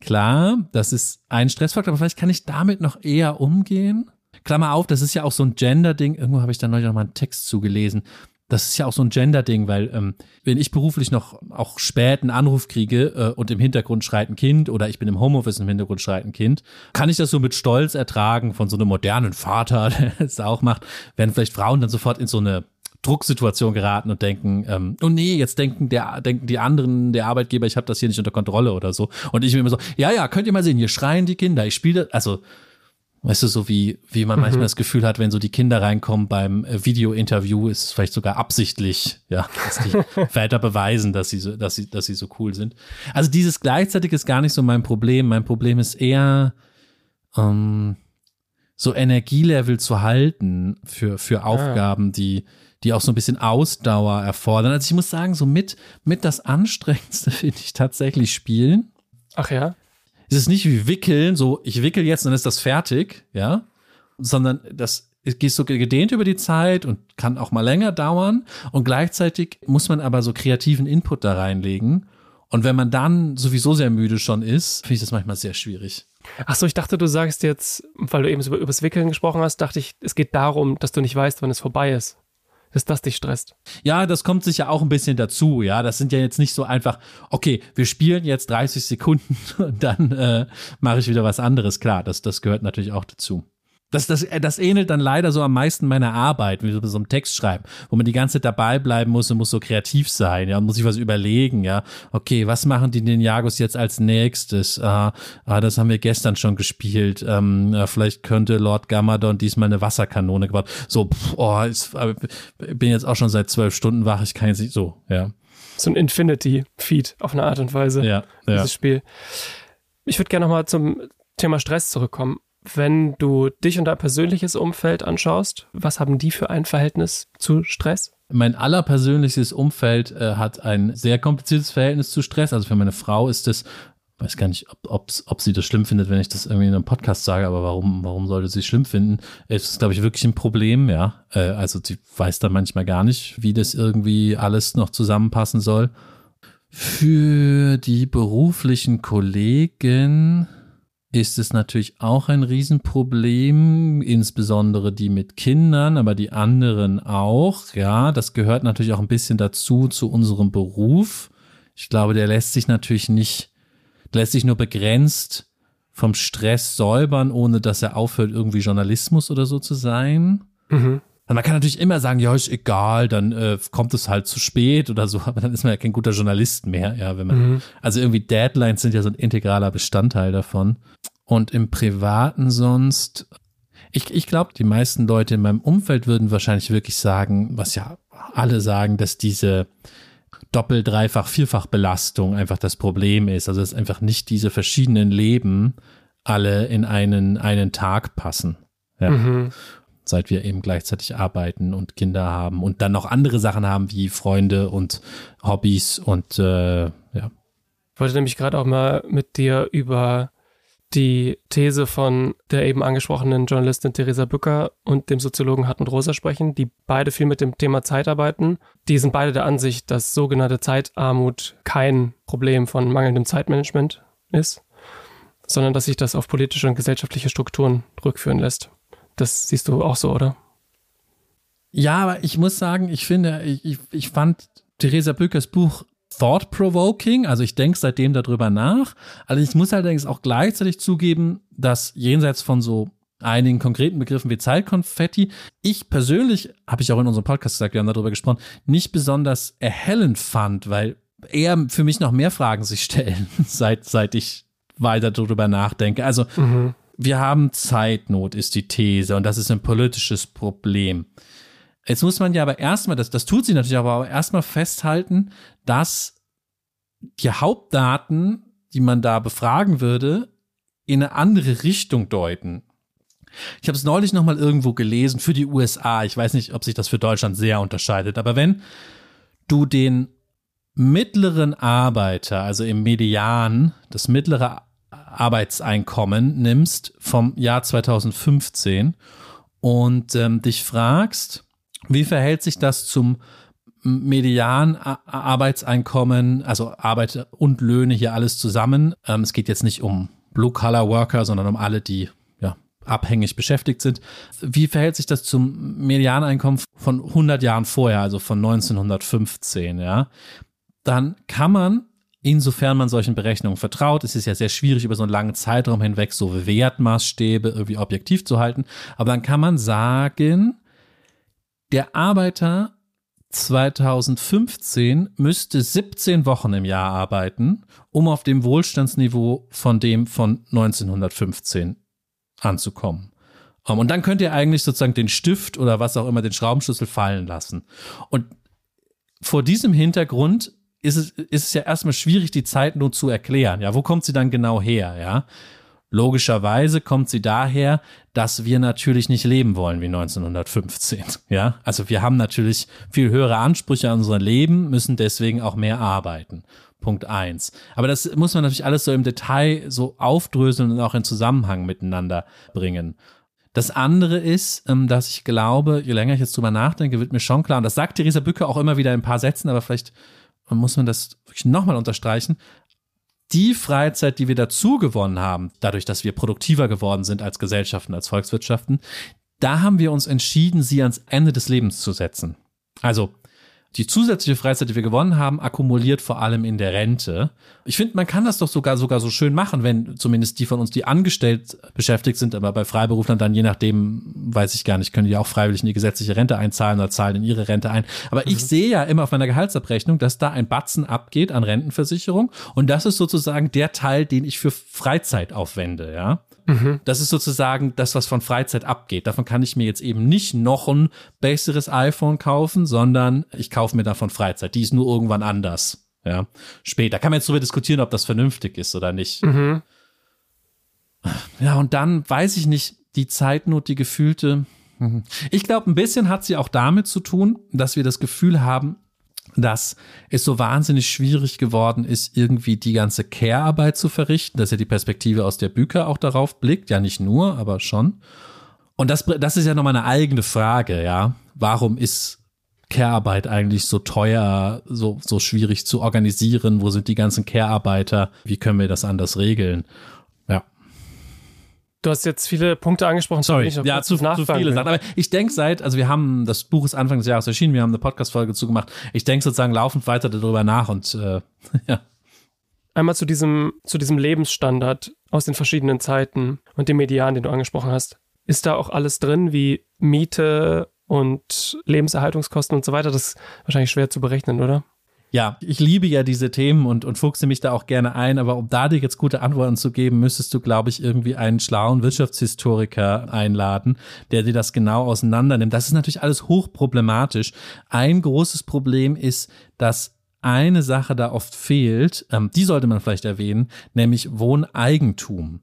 Klar, das ist ein Stressfaktor, aber vielleicht kann ich damit noch eher umgehen. Klammer auf, das ist ja auch so ein Gender-Ding. Irgendwo habe ich da neulich noch mal einen Text zugelesen. Das ist ja auch so ein Gender-Ding, weil ähm, wenn ich beruflich noch auch spät einen Anruf kriege äh, und im Hintergrund schreit ein Kind oder ich bin im Homeoffice im Hintergrund schreit ein Kind, kann ich das so mit Stolz ertragen von so einem modernen Vater, (laughs) der es auch macht, werden vielleicht Frauen dann sofort in so eine Drucksituation geraten und denken, ähm, oh nee, jetzt denken der, denken die anderen, der Arbeitgeber, ich habe das hier nicht unter Kontrolle oder so. Und ich bin immer so, ja, ja, könnt ihr mal sehen, hier schreien die Kinder, ich spiele, also Weißt du, so wie, wie man mhm. manchmal das Gefühl hat, wenn so die Kinder reinkommen beim äh, Video-Interview, ist es vielleicht sogar absichtlich, ja, dass die (laughs) Väter beweisen, dass sie so, dass sie, dass sie so cool sind. Also dieses gleichzeitig ist gar nicht so mein Problem. Mein Problem ist eher, ähm, so Energielevel zu halten für, für ah. Aufgaben, die, die auch so ein bisschen Ausdauer erfordern. Also ich muss sagen, so mit, mit das Anstrengendste (laughs) finde ich tatsächlich Spielen. Ach ja? Es ist nicht wie Wickeln, so ich wickel jetzt, dann ist das fertig, ja, sondern das geht so gedehnt über die Zeit und kann auch mal länger dauern und gleichzeitig muss man aber so kreativen Input da reinlegen. Und wenn man dann sowieso sehr müde schon ist, finde ich das manchmal sehr schwierig. Ach so, ich dachte, du sagst jetzt, weil du eben über, übers Wickeln gesprochen hast, dachte ich, es geht darum, dass du nicht weißt, wann es vorbei ist dass das dich stresst. Ja, das kommt sicher auch ein bisschen dazu. Ja, das sind ja jetzt nicht so einfach, okay, wir spielen jetzt 30 Sekunden (laughs) und dann äh, mache ich wieder was anderes. Klar, das, das gehört natürlich auch dazu. Das, das, äh, das ähnelt dann leider so am meisten meiner Arbeit, wie so einem Text schreiben, wo man die ganze Zeit dabei bleiben muss und muss so kreativ sein, ja, und muss sich was überlegen, ja. Okay, was machen die Ninjagos jetzt als nächstes? Ah, ah, das haben wir gestern schon gespielt. Ähm, ja, vielleicht könnte Lord Gamadon diesmal eine Wasserkanone gebaut. So, pff, oh, ist, äh, bin jetzt auch schon seit zwölf Stunden wach, ich kann jetzt nicht so, ja. So ein Infinity-Feed auf eine Art und Weise. Ja, dieses ja. Spiel. Ich würde gerne nochmal zum Thema Stress zurückkommen wenn du dich und dein persönliches Umfeld anschaust, was haben die für ein Verhältnis zu Stress? Mein allerpersönliches Umfeld äh, hat ein sehr kompliziertes Verhältnis zu Stress. Also für meine Frau ist es, weiß gar nicht, ob, ob sie das schlimm findet, wenn ich das irgendwie in einem Podcast sage, aber warum, warum sollte sie es schlimm finden? Es ist, glaube ich, wirklich ein Problem, ja. Äh, also sie weiß da manchmal gar nicht, wie das irgendwie alles noch zusammenpassen soll. Für die beruflichen Kollegen ist es natürlich auch ein Riesenproblem, insbesondere die mit Kindern, aber die anderen auch. Ja, das gehört natürlich auch ein bisschen dazu, zu unserem Beruf. Ich glaube, der lässt sich natürlich nicht, lässt sich nur begrenzt vom Stress säubern, ohne dass er aufhört, irgendwie Journalismus oder so zu sein. Mhm. Man kann natürlich immer sagen, ja, ist egal, dann äh, kommt es halt zu spät oder so, (laughs) aber dann ist man ja kein guter Journalist mehr, ja, wenn man, mhm. also irgendwie Deadlines sind ja so ein integraler Bestandteil davon. Und im Privaten sonst, ich, ich glaube, die meisten Leute in meinem Umfeld würden wahrscheinlich wirklich sagen, was ja alle sagen, dass diese Doppel-, Dreifach-, Vierfach-Belastung einfach das Problem ist. Also dass einfach nicht diese verschiedenen Leben alle in einen, einen Tag passen. Ja. Mhm seit wir eben gleichzeitig arbeiten und Kinder haben und dann noch andere Sachen haben wie Freunde und Hobbys und äh, ja. Ich wollte nämlich gerade auch mal mit dir über die These von der eben angesprochenen Journalistin Theresa Bücker und dem Soziologen Hartmut Rosa sprechen, die beide viel mit dem Thema Zeit arbeiten. Die sind beide der Ansicht, dass sogenannte Zeitarmut kein Problem von mangelndem Zeitmanagement ist, sondern dass sich das auf politische und gesellschaftliche Strukturen rückführen lässt. Das siehst du auch so, oder? Ja, aber ich muss sagen, ich finde, ich, ich fand Theresa Bückers Buch thought-provoking, also ich denke seitdem darüber nach. Also ich muss allerdings auch gleichzeitig zugeben, dass jenseits von so einigen konkreten Begriffen wie Zeitkonfetti, ich persönlich, habe ich auch in unserem Podcast gesagt, wir haben darüber gesprochen, nicht besonders erhellend fand, weil eher für mich noch mehr Fragen sich stellen, (laughs) seit, seit ich weiter darüber nachdenke. Also mhm wir haben Zeitnot, ist die These, und das ist ein politisches Problem. Jetzt muss man ja aber erstmal, das, das tut sie natürlich aber erstmal festhalten, dass die Hauptdaten, die man da befragen würde, in eine andere Richtung deuten. Ich habe es neulich noch mal irgendwo gelesen für die USA. Ich weiß nicht, ob sich das für Deutschland sehr unterscheidet, aber wenn du den mittleren Arbeiter, also im Median, das mittlere Arbeitseinkommen nimmst vom Jahr 2015 und ähm, dich fragst, wie verhält sich das zum Median Arbeitseinkommen, also Arbeit und Löhne hier alles zusammen. Ähm, es geht jetzt nicht um Blue-Collar-Worker, sondern um alle, die ja, abhängig beschäftigt sind. Wie verhält sich das zum Medianeinkommen von 100 Jahren vorher, also von 1915, ja? Dann kann man insofern man solchen Berechnungen vertraut. Es ist ja sehr schwierig, über so einen langen Zeitraum hinweg so Wertmaßstäbe irgendwie objektiv zu halten. Aber dann kann man sagen, der Arbeiter 2015 müsste 17 Wochen im Jahr arbeiten, um auf dem Wohlstandsniveau von dem von 1915 anzukommen. Um, und dann könnt ihr eigentlich sozusagen den Stift oder was auch immer, den Schraubenschlüssel fallen lassen. Und vor diesem Hintergrund ist es, ist es ja erstmal schwierig, die Zeit nur zu erklären. Ja, wo kommt sie dann genau her? Ja, Logischerweise kommt sie daher, dass wir natürlich nicht leben wollen wie 1915. Ja, also wir haben natürlich viel höhere Ansprüche an unser Leben, müssen deswegen auch mehr arbeiten. Punkt eins. Aber das muss man natürlich alles so im Detail so aufdröseln und auch in Zusammenhang miteinander bringen. Das andere ist, ähm, dass ich glaube, je länger ich jetzt drüber nachdenke, wird mir schon klar, und das sagt Theresa Bücke auch immer wieder in ein paar Sätzen, aber vielleicht muss man das wirklich nochmal unterstreichen, die Freizeit, die wir dazu gewonnen haben, dadurch, dass wir produktiver geworden sind als Gesellschaften, als Volkswirtschaften, da haben wir uns entschieden, sie ans Ende des Lebens zu setzen. Also die zusätzliche Freizeit, die wir gewonnen haben, akkumuliert vor allem in der Rente. Ich finde, man kann das doch sogar sogar so schön machen, wenn zumindest die von uns, die angestellt beschäftigt sind, aber bei Freiberuflern dann je nachdem, weiß ich gar nicht, können die auch freiwillig in die gesetzliche Rente einzahlen oder zahlen in ihre Rente ein. Aber mhm. ich sehe ja immer auf meiner Gehaltsabrechnung, dass da ein Batzen abgeht an Rentenversicherung und das ist sozusagen der Teil, den ich für Freizeit aufwende, ja. Mhm. Das ist sozusagen das, was von Freizeit abgeht. Davon kann ich mir jetzt eben nicht noch ein besseres iPhone kaufen, sondern ich kaufe mir davon Freizeit. Die ist nur irgendwann anders. Ja, später. Kann man jetzt darüber diskutieren, ob das vernünftig ist oder nicht. Mhm. Ja, und dann weiß ich nicht, die Zeitnot, die gefühlte. Mhm. Ich glaube, ein bisschen hat sie auch damit zu tun, dass wir das Gefühl haben, dass es so wahnsinnig schwierig geworden ist, irgendwie die ganze Care-Arbeit zu verrichten. dass ja die Perspektive aus der Bücher auch darauf blickt. Ja, nicht nur, aber schon. Und das, das ist ja nochmal eine eigene Frage, ja. Warum ist Care-Arbeit eigentlich so teuer, so, so schwierig zu organisieren? Wo sind die ganzen Care-Arbeiter? Wie können wir das anders regeln? Du hast jetzt viele Punkte angesprochen. Sorry, ja, zu, zu viele Sachen. Aber ich denke seit, also wir haben, das Buch ist Anfang des Jahres erschienen, wir haben eine Podcast-Folge zugemacht. Ich denke sozusagen laufend weiter darüber nach und äh, (laughs) ja. Einmal zu diesem, zu diesem Lebensstandard aus den verschiedenen Zeiten und dem Median, den du angesprochen hast. Ist da auch alles drin, wie Miete und Lebenserhaltungskosten und so weiter? Das ist wahrscheinlich schwer zu berechnen, oder? Ja, ich liebe ja diese Themen und, und fuchse mich da auch gerne ein, aber um da dir jetzt gute Antworten zu geben, müsstest du, glaube ich, irgendwie einen schlauen Wirtschaftshistoriker einladen, der dir das genau auseinander nimmt. Das ist natürlich alles hochproblematisch. Ein großes Problem ist, dass eine Sache da oft fehlt, ähm, die sollte man vielleicht erwähnen, nämlich Wohneigentum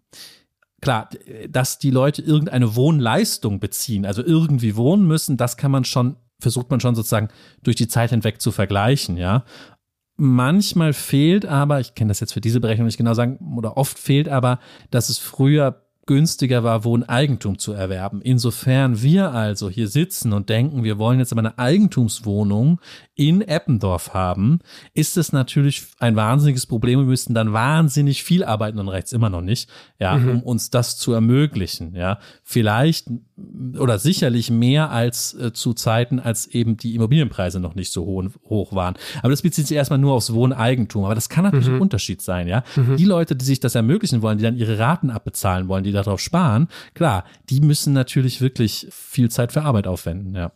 klar, dass die Leute irgendeine Wohnleistung beziehen, also irgendwie wohnen müssen, das kann man schon versucht man schon sozusagen durch die Zeit hinweg zu vergleichen, ja. Manchmal fehlt aber, ich kann das jetzt für diese Berechnung nicht genau sagen, oder oft fehlt aber, dass es früher günstiger war, Wohneigentum zu erwerben. Insofern wir also hier sitzen und denken, wir wollen jetzt aber eine Eigentumswohnung in Eppendorf haben, ist es natürlich ein wahnsinniges Problem. Wir müssten dann wahnsinnig viel arbeiten und rechts immer noch nicht, ja, mhm. um uns das zu ermöglichen, ja. Vielleicht oder sicherlich mehr als äh, zu Zeiten, als eben die Immobilienpreise noch nicht so hoch, hoch waren. Aber das bezieht sich erstmal nur aufs Wohneigentum. Aber das kann natürlich mhm. ein Unterschied sein, ja. Mhm. Die Leute, die sich das ermöglichen wollen, die dann ihre Raten abbezahlen wollen, die darauf sparen, klar, die müssen natürlich wirklich viel Zeit für Arbeit aufwenden, ja.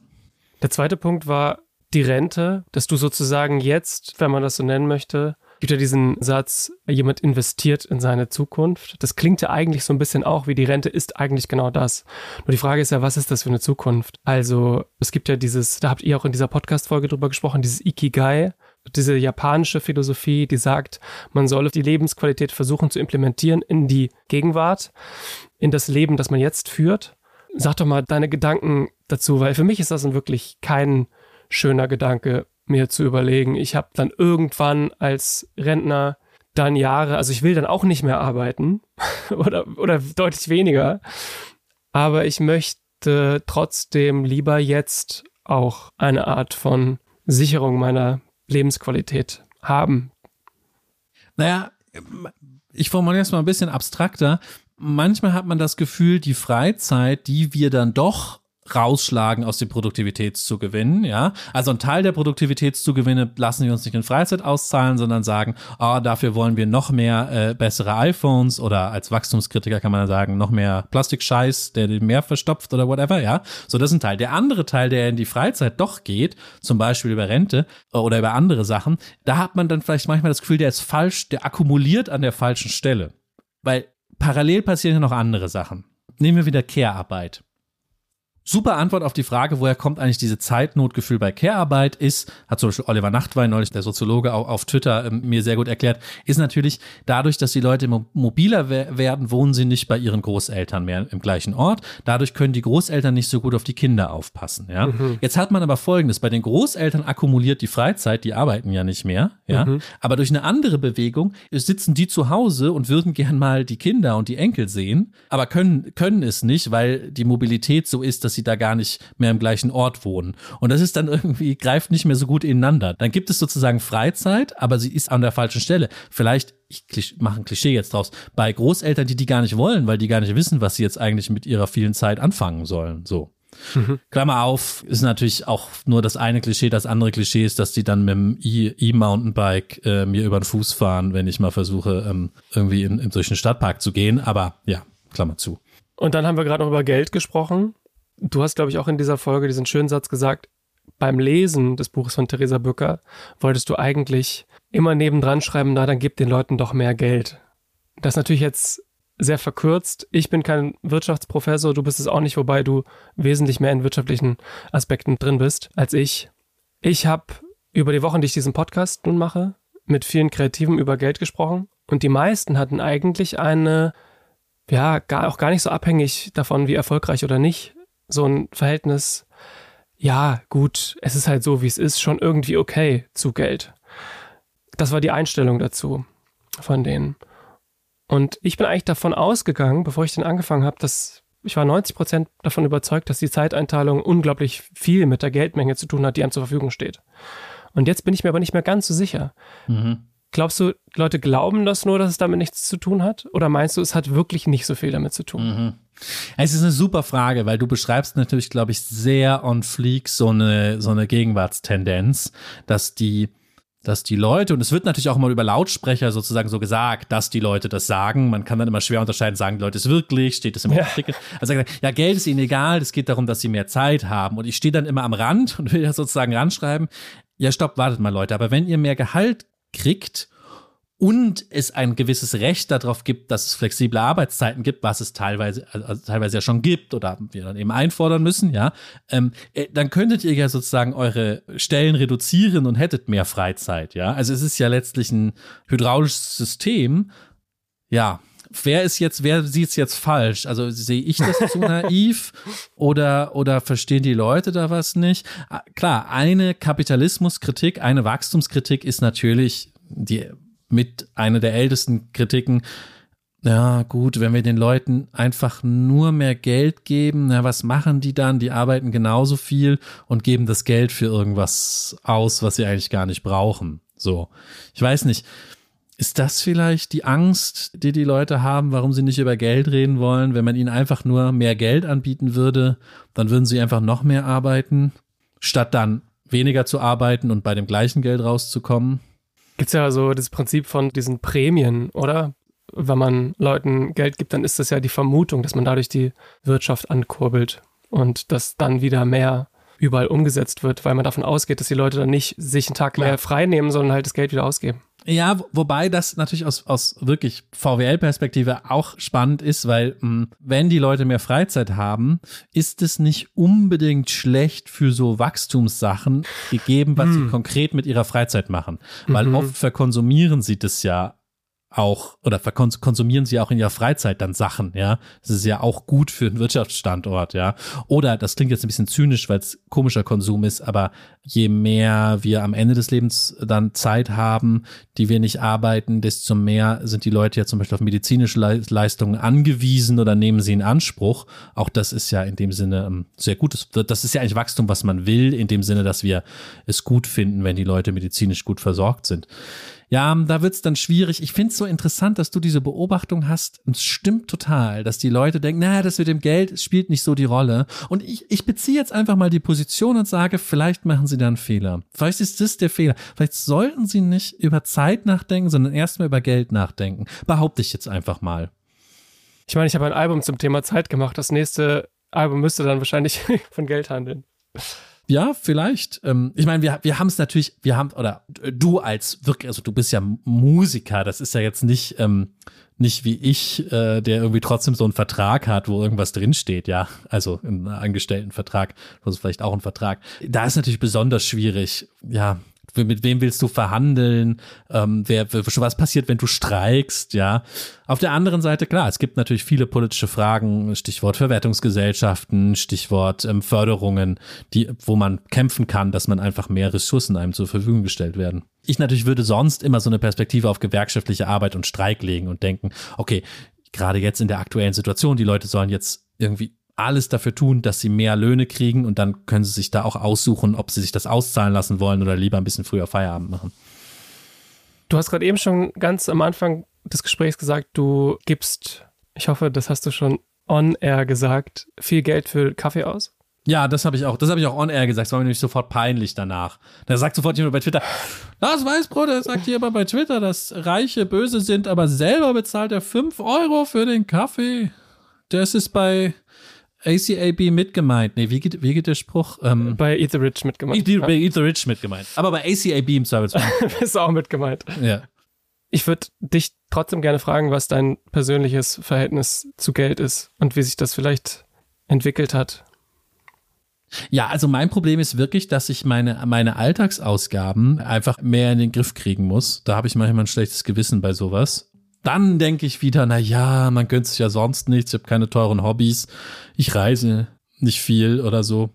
Der zweite Punkt war die Rente, dass du sozusagen jetzt, wenn man das so nennen möchte, gibt ja diesen Satz, jemand investiert in seine Zukunft. Das klingt ja eigentlich so ein bisschen auch wie die Rente ist eigentlich genau das. Nur die Frage ist ja, was ist das für eine Zukunft? Also es gibt ja dieses, da habt ihr auch in dieser Podcast-Folge drüber gesprochen, dieses Ikigai, diese japanische Philosophie, die sagt, man solle die Lebensqualität versuchen zu implementieren in die Gegenwart, in das Leben, das man jetzt führt. Sag doch mal deine Gedanken dazu, weil für mich ist das wirklich kein schöner Gedanke, mir zu überlegen. Ich habe dann irgendwann als Rentner dann Jahre, also ich will dann auch nicht mehr arbeiten (laughs) oder, oder deutlich weniger, aber ich möchte trotzdem lieber jetzt auch eine Art von Sicherung meiner Lebensqualität haben. Naja, ich formuliere es mal ein bisschen abstrakter. Manchmal hat man das Gefühl, die Freizeit, die wir dann doch rausschlagen aus den Produktivitätszugewinnen, ja. Also ein Teil der Produktivitätszugewinne lassen wir uns nicht in Freizeit auszahlen, sondern sagen, oh, dafür wollen wir noch mehr äh, bessere iPhones oder als Wachstumskritiker kann man sagen, noch mehr Plastikscheiß, der den Meer verstopft oder whatever, ja. So, das ist ein Teil. Der andere Teil, der in die Freizeit doch geht, zum Beispiel über Rente äh, oder über andere Sachen, da hat man dann vielleicht manchmal das Gefühl, der ist falsch, der akkumuliert an der falschen Stelle. Weil parallel passieren ja noch andere Sachen. Nehmen wir wieder Care-Arbeit. Super Antwort auf die Frage, woher kommt eigentlich diese Zeitnotgefühl bei Care-Arbeit, ist, hat zum Beispiel Oliver Nachtwein, neulich der Soziologe, auch auf Twitter ähm, mir sehr gut erklärt, ist natürlich dadurch, dass die Leute mobiler werden, wohnen sie nicht bei ihren Großeltern mehr im gleichen Ort. Dadurch können die Großeltern nicht so gut auf die Kinder aufpassen. Ja? Mhm. Jetzt hat man aber Folgendes, bei den Großeltern akkumuliert die Freizeit, die arbeiten ja nicht mehr. Ja? Mhm. Aber durch eine andere Bewegung sitzen die zu Hause und würden gern mal die Kinder und die Enkel sehen, aber können, können es nicht, weil die Mobilität so ist, dass sie da gar nicht mehr im gleichen Ort wohnen. Und das ist dann irgendwie, greift nicht mehr so gut ineinander. Dann gibt es sozusagen Freizeit, aber sie ist an der falschen Stelle. Vielleicht, ich mache ein Klischee jetzt draus, bei Großeltern, die die gar nicht wollen, weil die gar nicht wissen, was sie jetzt eigentlich mit ihrer vielen Zeit anfangen sollen. So. Mhm. Klammer auf, ist natürlich auch nur das eine Klischee. Das andere Klischee ist, dass die dann mit dem E-Mountainbike äh, mir über den Fuß fahren, wenn ich mal versuche, ähm, irgendwie in, in durch den Stadtpark zu gehen. Aber ja, Klammer zu. Und dann haben wir gerade noch über Geld gesprochen. Du hast, glaube ich, auch in dieser Folge diesen schönen Satz gesagt, beim Lesen des Buches von Theresa Bücker wolltest du eigentlich immer nebendran schreiben, na, dann gib den Leuten doch mehr Geld. Das ist natürlich jetzt sehr verkürzt. Ich bin kein Wirtschaftsprofessor, du bist es auch nicht, wobei du wesentlich mehr in wirtschaftlichen Aspekten drin bist als ich. Ich habe über die Wochen, die ich diesen Podcast nun mache, mit vielen Kreativen über Geld gesprochen und die meisten hatten eigentlich eine, ja, gar, auch gar nicht so abhängig davon, wie erfolgreich oder nicht, so ein Verhältnis, ja, gut, es ist halt so, wie es ist, schon irgendwie okay zu Geld. Das war die Einstellung dazu von denen. Und ich bin eigentlich davon ausgegangen, bevor ich den angefangen habe, dass ich war 90 Prozent davon überzeugt, dass die Zeiteinteilung unglaublich viel mit der Geldmenge zu tun hat, die einem zur Verfügung steht. Und jetzt bin ich mir aber nicht mehr ganz so sicher. Mhm. Glaubst du, Leute glauben das nur, dass es damit nichts zu tun hat? Oder meinst du, es hat wirklich nicht so viel damit zu tun? Mhm. Es ist eine super Frage, weil du beschreibst natürlich, glaube ich, sehr on fleek so eine, so eine Gegenwartstendenz, dass die, dass die Leute, und es wird natürlich auch mal über Lautsprecher sozusagen so gesagt, dass die Leute das sagen. Man kann dann immer schwer unterscheiden, sagen die Leute es wirklich, steht es im ja. Artikel. Also ja, Geld ist ihnen egal, es geht darum, dass sie mehr Zeit haben. Und ich stehe dann immer am Rand und will ja sozusagen ranschreiben, ja, stopp, wartet mal Leute, aber wenn ihr mehr Gehalt kriegt und es ein gewisses Recht darauf gibt, dass es flexible Arbeitszeiten gibt, was es teilweise, also teilweise ja schon gibt oder wir dann eben einfordern müssen, ja, ähm, äh, dann könntet ihr ja sozusagen eure Stellen reduzieren und hättet mehr Freizeit, ja. Also es ist ja letztlich ein hydraulisches System, ja. Wer ist jetzt, wer sieht es jetzt falsch? Also sehe ich das zu naiv (laughs) oder, oder verstehen die Leute da was nicht? Ah, klar, eine Kapitalismuskritik, eine Wachstumskritik ist natürlich die mit einer der ältesten Kritiken. Ja, gut, wenn wir den Leuten einfach nur mehr Geld geben, na, was machen die dann? Die arbeiten genauso viel und geben das Geld für irgendwas aus, was sie eigentlich gar nicht brauchen. So. Ich weiß nicht. Ist das vielleicht die Angst, die die Leute haben, warum sie nicht über Geld reden wollen? Wenn man ihnen einfach nur mehr Geld anbieten würde, dann würden sie einfach noch mehr arbeiten, statt dann weniger zu arbeiten und bei dem gleichen Geld rauszukommen? Gibt es ja so das Prinzip von diesen Prämien, oder? Wenn man Leuten Geld gibt, dann ist das ja die Vermutung, dass man dadurch die Wirtschaft ankurbelt und dass dann wieder mehr überall umgesetzt wird, weil man davon ausgeht, dass die Leute dann nicht sich einen Tag mehr frei nehmen, sondern halt das Geld wieder ausgeben. Ja, wobei das natürlich aus, aus wirklich VWL-Perspektive auch spannend ist, weil mh, hm, wenn die Leute mehr Freizeit haben, ist es nicht unbedingt schlecht für so Wachstumssachen gegeben, was hm. sie konkret mit ihrer Freizeit machen. Weil mhm. oft verkonsumieren sie das ja auch oder konsumieren sie auch in ihrer Freizeit dann Sachen, ja. Das ist ja auch gut für einen Wirtschaftsstandort, ja. Oder das klingt jetzt ein bisschen zynisch, weil es komischer Konsum ist, aber je mehr wir am Ende des Lebens dann Zeit haben, die wir nicht arbeiten, desto mehr sind die Leute ja zum Beispiel auf medizinische Leistungen angewiesen oder nehmen sie in Anspruch. Auch das ist ja in dem Sinne ähm, sehr gutes. Das ist ja eigentlich Wachstum, was man will, in dem Sinne, dass wir es gut finden, wenn die Leute medizinisch gut versorgt sind. Ja, da wird's dann schwierig. Ich find's so interessant, dass du diese Beobachtung hast. Und es stimmt total, dass die Leute denken, naja, das mit dem Geld spielt nicht so die Rolle. Und ich, ich beziehe jetzt einfach mal die Position und sage, vielleicht machen sie da einen Fehler. Vielleicht ist das der Fehler. Vielleicht sollten sie nicht über Zeit nachdenken, sondern erstmal über Geld nachdenken. Behaupte ich jetzt einfach mal. Ich meine, ich habe ein Album zum Thema Zeit gemacht. Das nächste Album müsste dann wahrscheinlich (laughs) von Geld handeln. Ja, vielleicht. Ähm, ich meine, wir, wir haben es natürlich, wir haben, oder du als wirklich, also du bist ja Musiker, das ist ja jetzt nicht, ähm, nicht wie ich, äh, der irgendwie trotzdem so einen Vertrag hat, wo irgendwas drinsteht, ja. Also einen Angestelltenvertrag, ist vielleicht auch ein Vertrag. Da ist natürlich besonders schwierig, ja, mit wem willst du verhandeln, ähm, wer, was passiert, wenn du streikst, ja. Auf der anderen Seite, klar, es gibt natürlich viele politische Fragen, Stichwort Verwertungsgesellschaften, Stichwort ähm, Förderungen, die, wo man kämpfen kann, dass man einfach mehr Ressourcen einem zur Verfügung gestellt werden. Ich natürlich würde sonst immer so eine Perspektive auf gewerkschaftliche Arbeit und Streik legen und denken, okay, gerade jetzt in der aktuellen Situation, die Leute sollen jetzt irgendwie alles dafür tun, dass sie mehr Löhne kriegen und dann können sie sich da auch aussuchen, ob sie sich das auszahlen lassen wollen oder lieber ein bisschen früher Feierabend machen. Du hast gerade eben schon ganz am Anfang des Gesprächs gesagt, du gibst, ich hoffe, das hast du schon on air gesagt, viel Geld für Kaffee aus? Ja, das habe ich auch, das habe ich auch on air gesagt, das war mir nämlich sofort peinlich danach. Da sagt sofort jemand bei Twitter, Lars Weißbrot, der sagt hier immer bei Twitter, dass Reiche böse sind, aber selber bezahlt er 5 Euro für den Kaffee. Das ist bei ACAB mitgemeint. Nee, wie geht, wie geht der Spruch? Ähm, bei Eat the Rich mitgemeint. Eat, bei Eat the Rich mitgemeint. Aber bei ACAB im Zweifelsfall. (laughs) ist auch mitgemeint. Ja. Ich würde dich trotzdem gerne fragen, was dein persönliches Verhältnis zu Geld ist und wie sich das vielleicht entwickelt hat. Ja, also mein Problem ist wirklich, dass ich meine, meine Alltagsausgaben einfach mehr in den Griff kriegen muss. Da habe ich manchmal ein schlechtes Gewissen bei sowas dann denke ich wieder, na ja, man gönnt sich ja sonst nichts, ich habe keine teuren Hobbys, ich reise nicht viel oder so.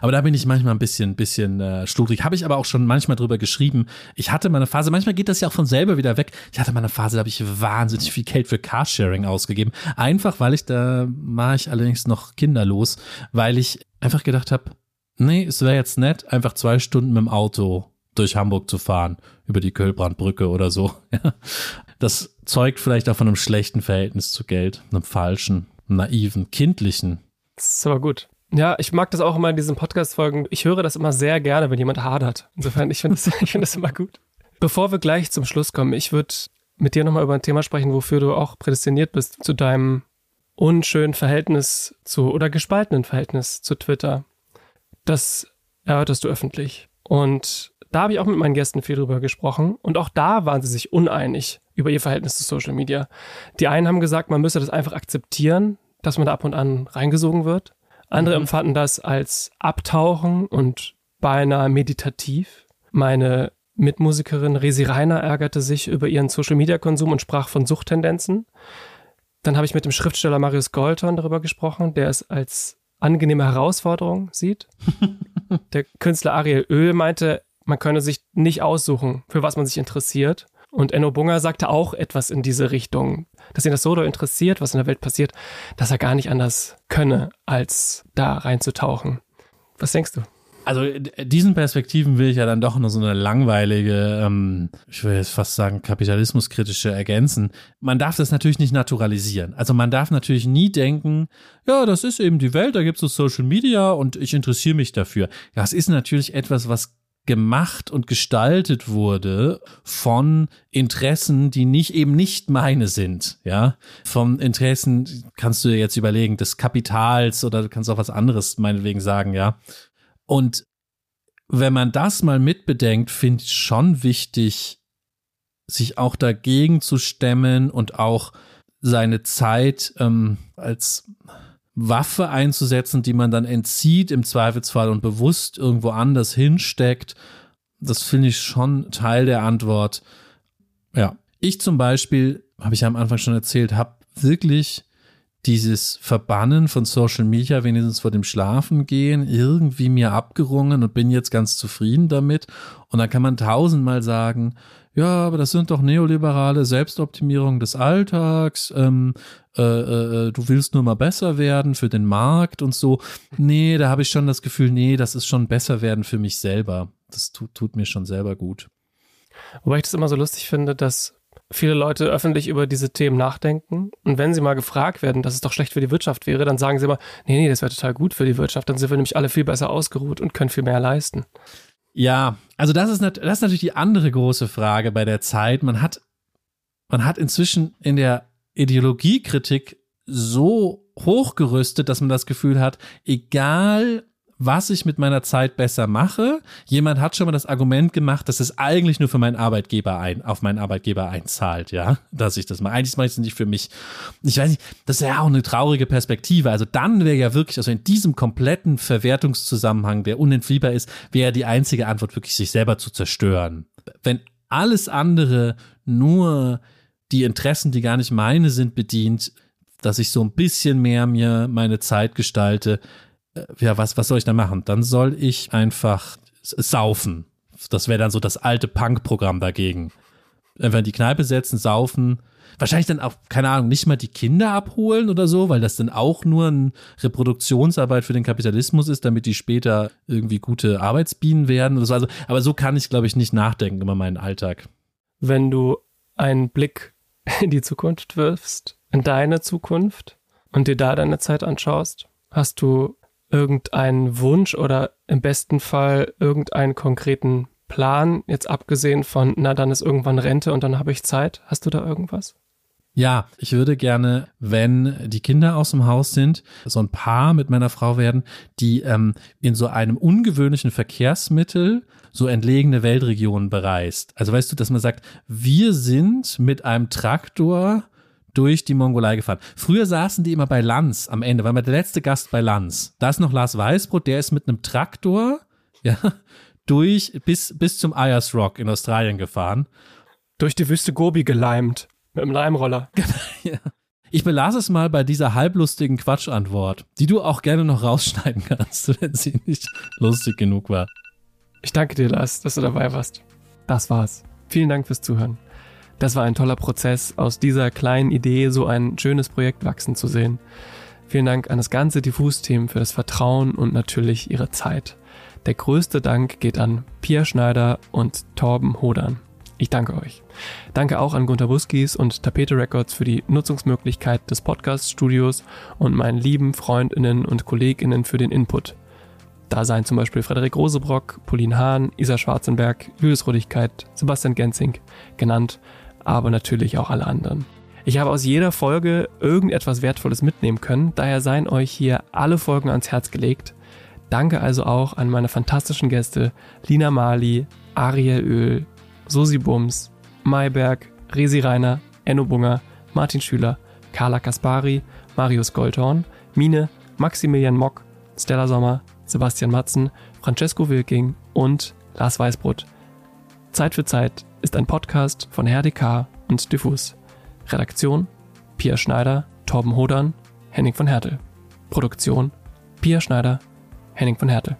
Aber da bin ich manchmal ein bisschen, bisschen äh, schludrig. Habe ich aber auch schon manchmal drüber geschrieben. Ich hatte mal eine Phase, manchmal geht das ja auch von selber wieder weg. Ich hatte mal eine Phase, da habe ich wahnsinnig viel Geld für Carsharing ausgegeben. Einfach, weil ich, da war ich allerdings noch kinderlos, weil ich einfach gedacht habe, nee, es wäre jetzt nett, einfach zwei Stunden mit dem Auto durch Hamburg zu fahren, über die Kölbrandbrücke oder so. (laughs) Das zeugt vielleicht auch von einem schlechten Verhältnis zu Geld, einem falschen, naiven, kindlichen. Das ist aber gut. Ja, ich mag das auch immer in diesen Podcast-Folgen. Ich höre das immer sehr gerne, wenn jemand hadert. Insofern, ich finde das, (laughs) find das immer gut. Bevor wir gleich zum Schluss kommen, ich würde mit dir nochmal über ein Thema sprechen, wofür du auch prädestiniert bist, zu deinem unschönen Verhältnis zu oder gespaltenen Verhältnis zu Twitter. Das erörterst du öffentlich. Und da habe ich auch mit meinen Gästen viel drüber gesprochen und auch da waren sie sich uneinig über ihr Verhältnis zu Social Media. Die einen haben gesagt, man müsse das einfach akzeptieren, dass man da ab und an reingesogen wird. Andere mhm. empfanden das als Abtauchen und beinahe meditativ. Meine Mitmusikerin Resi Reiner ärgerte sich über ihren Social Media Konsum und sprach von Suchttendenzen. Dann habe ich mit dem Schriftsteller Marius Golton darüber gesprochen, der es als angenehme Herausforderung sieht. (laughs) der Künstler Ariel Öl meinte, man könne sich nicht aussuchen, für was man sich interessiert. Und Enno Bunger sagte auch etwas in diese Richtung, dass ihn das so interessiert, was in der Welt passiert, dass er gar nicht anders könne, als da reinzutauchen. Was denkst du? Also diesen Perspektiven will ich ja dann doch nur so eine langweilige, ähm, ich will jetzt fast sagen, kapitalismuskritische ergänzen. Man darf das natürlich nicht naturalisieren. Also man darf natürlich nie denken, ja, das ist eben die Welt, da gibt es so Social Media und ich interessiere mich dafür. Das ist natürlich etwas, was gemacht und gestaltet wurde von Interessen, die nicht eben nicht meine sind, ja. Von Interessen kannst du dir jetzt überlegen, des Kapitals oder du kannst auch was anderes meinetwegen sagen, ja. Und wenn man das mal mitbedenkt, finde ich schon wichtig, sich auch dagegen zu stemmen und auch seine Zeit ähm, als Waffe einzusetzen, die man dann entzieht im Zweifelsfall und bewusst irgendwo anders hinsteckt. Das finde ich schon Teil der Antwort. Ja. Ich zum Beispiel, habe ich am Anfang schon erzählt, habe wirklich dieses Verbannen von Social Media wenigstens vor dem Schlafen gehen irgendwie mir abgerungen und bin jetzt ganz zufrieden damit. Und dann kann man tausendmal sagen, ja, aber das sind doch neoliberale Selbstoptimierung des Alltags, ähm, äh, äh, du willst nur mal besser werden für den Markt und so. Nee, da habe ich schon das Gefühl, nee, das ist schon besser werden für mich selber. Das tut, tut mir schon selber gut. Wobei ich das immer so lustig finde, dass viele Leute öffentlich über diese Themen nachdenken. Und wenn sie mal gefragt werden, dass es doch schlecht für die Wirtschaft wäre, dann sagen sie immer, nee, nee, das wäre total gut für die Wirtschaft. Dann sind wir nämlich alle viel besser ausgeruht und können viel mehr leisten. Ja, also das ist, das ist natürlich die andere große Frage bei der Zeit. Man hat, man hat inzwischen in der Ideologiekritik so hochgerüstet, dass man das Gefühl hat, egal was ich mit meiner Zeit besser mache. Jemand hat schon mal das Argument gemacht, dass es eigentlich nur für meinen Arbeitgeber ein, auf meinen Arbeitgeber einzahlt, ja, dass ich das mache. Eigentlich mache ich es nicht für mich. Ich weiß nicht, das ist ja auch eine traurige Perspektive. Also dann wäre ja wirklich, also in diesem kompletten Verwertungszusammenhang, der unentfliehbar ist, wäre die einzige Antwort wirklich, sich selber zu zerstören. Wenn alles andere nur die Interessen, die gar nicht meine sind, bedient, dass ich so ein bisschen mehr mir meine Zeit gestalte, ja, was, was soll ich da machen? Dann soll ich einfach saufen. Das wäre dann so das alte Punk-Programm dagegen. Einfach in die Kneipe setzen, saufen. Wahrscheinlich dann auch, keine Ahnung, nicht mal die Kinder abholen oder so, weil das dann auch nur eine Reproduktionsarbeit für den Kapitalismus ist, damit die später irgendwie gute Arbeitsbienen werden oder so. Also, aber so kann ich, glaube ich, nicht nachdenken über meinen Alltag. Wenn du einen Blick (laughs) in die Zukunft wirfst, in deine Zukunft und dir da deine Zeit anschaust, hast du irgendeinen Wunsch oder im besten Fall irgendeinen konkreten Plan, jetzt abgesehen von, na, dann ist irgendwann Rente und dann habe ich Zeit. Hast du da irgendwas? Ja, ich würde gerne, wenn die Kinder aus dem Haus sind, so ein Paar mit meiner Frau werden, die ähm, in so einem ungewöhnlichen Verkehrsmittel so entlegene Weltregionen bereist. Also weißt du, dass man sagt, wir sind mit einem Traktor durch die Mongolei gefahren. Früher saßen die immer bei Lanz am Ende, weil man der letzte Gast bei Lanz. Da ist noch Lars Weißbrot, der ist mit einem Traktor, (laughs) ja, durch, bis, bis zum Ayers Rock in Australien gefahren. Durch die Wüste Gobi geleimt. Mit dem Leimroller. (laughs) ja. Ich belasse es mal bei dieser halblustigen Quatschantwort, die du auch gerne noch rausschneiden kannst, (laughs) wenn sie nicht lustig genug war. Ich danke dir, Lars, dass du dabei warst. Das war's. Vielen Dank fürs Zuhören. Das war ein toller Prozess, aus dieser kleinen Idee so ein schönes Projekt wachsen zu sehen. Vielen Dank an das ganze Diffus-Team für das Vertrauen und natürlich ihre Zeit. Der größte Dank geht an Pia Schneider und Torben Hodern. Ich danke euch. Danke auch an Gunter Buskis und Tapete Records für die Nutzungsmöglichkeit des Podcast-Studios und meinen lieben Freundinnen und Kolleginnen für den Input. Da seien zum Beispiel Frederik Rosebrock, Pauline Hahn, Isa Schwarzenberg, Julius Rodigkeit, Sebastian Genzing genannt aber natürlich auch alle anderen. Ich habe aus jeder Folge irgendetwas Wertvolles mitnehmen können, daher seien euch hier alle Folgen ans Herz gelegt. Danke also auch an meine fantastischen Gäste Lina Mali, Ariel Öl, Susi Bums, Mayberg, Resi Reiner, Enno Bunger, Martin Schüler, Carla Kaspari, Marius Goldhorn, Mine, Maximilian Mock, Stella Sommer, Sebastian Matzen, Francesco Wilking und Lars Weißbrot. Zeit für Zeit ist ein Podcast von HRDK und Diffus. Redaktion Pia Schneider, Torben Hodern, Henning von Hertel. Produktion Pia Schneider, Henning von Hertel.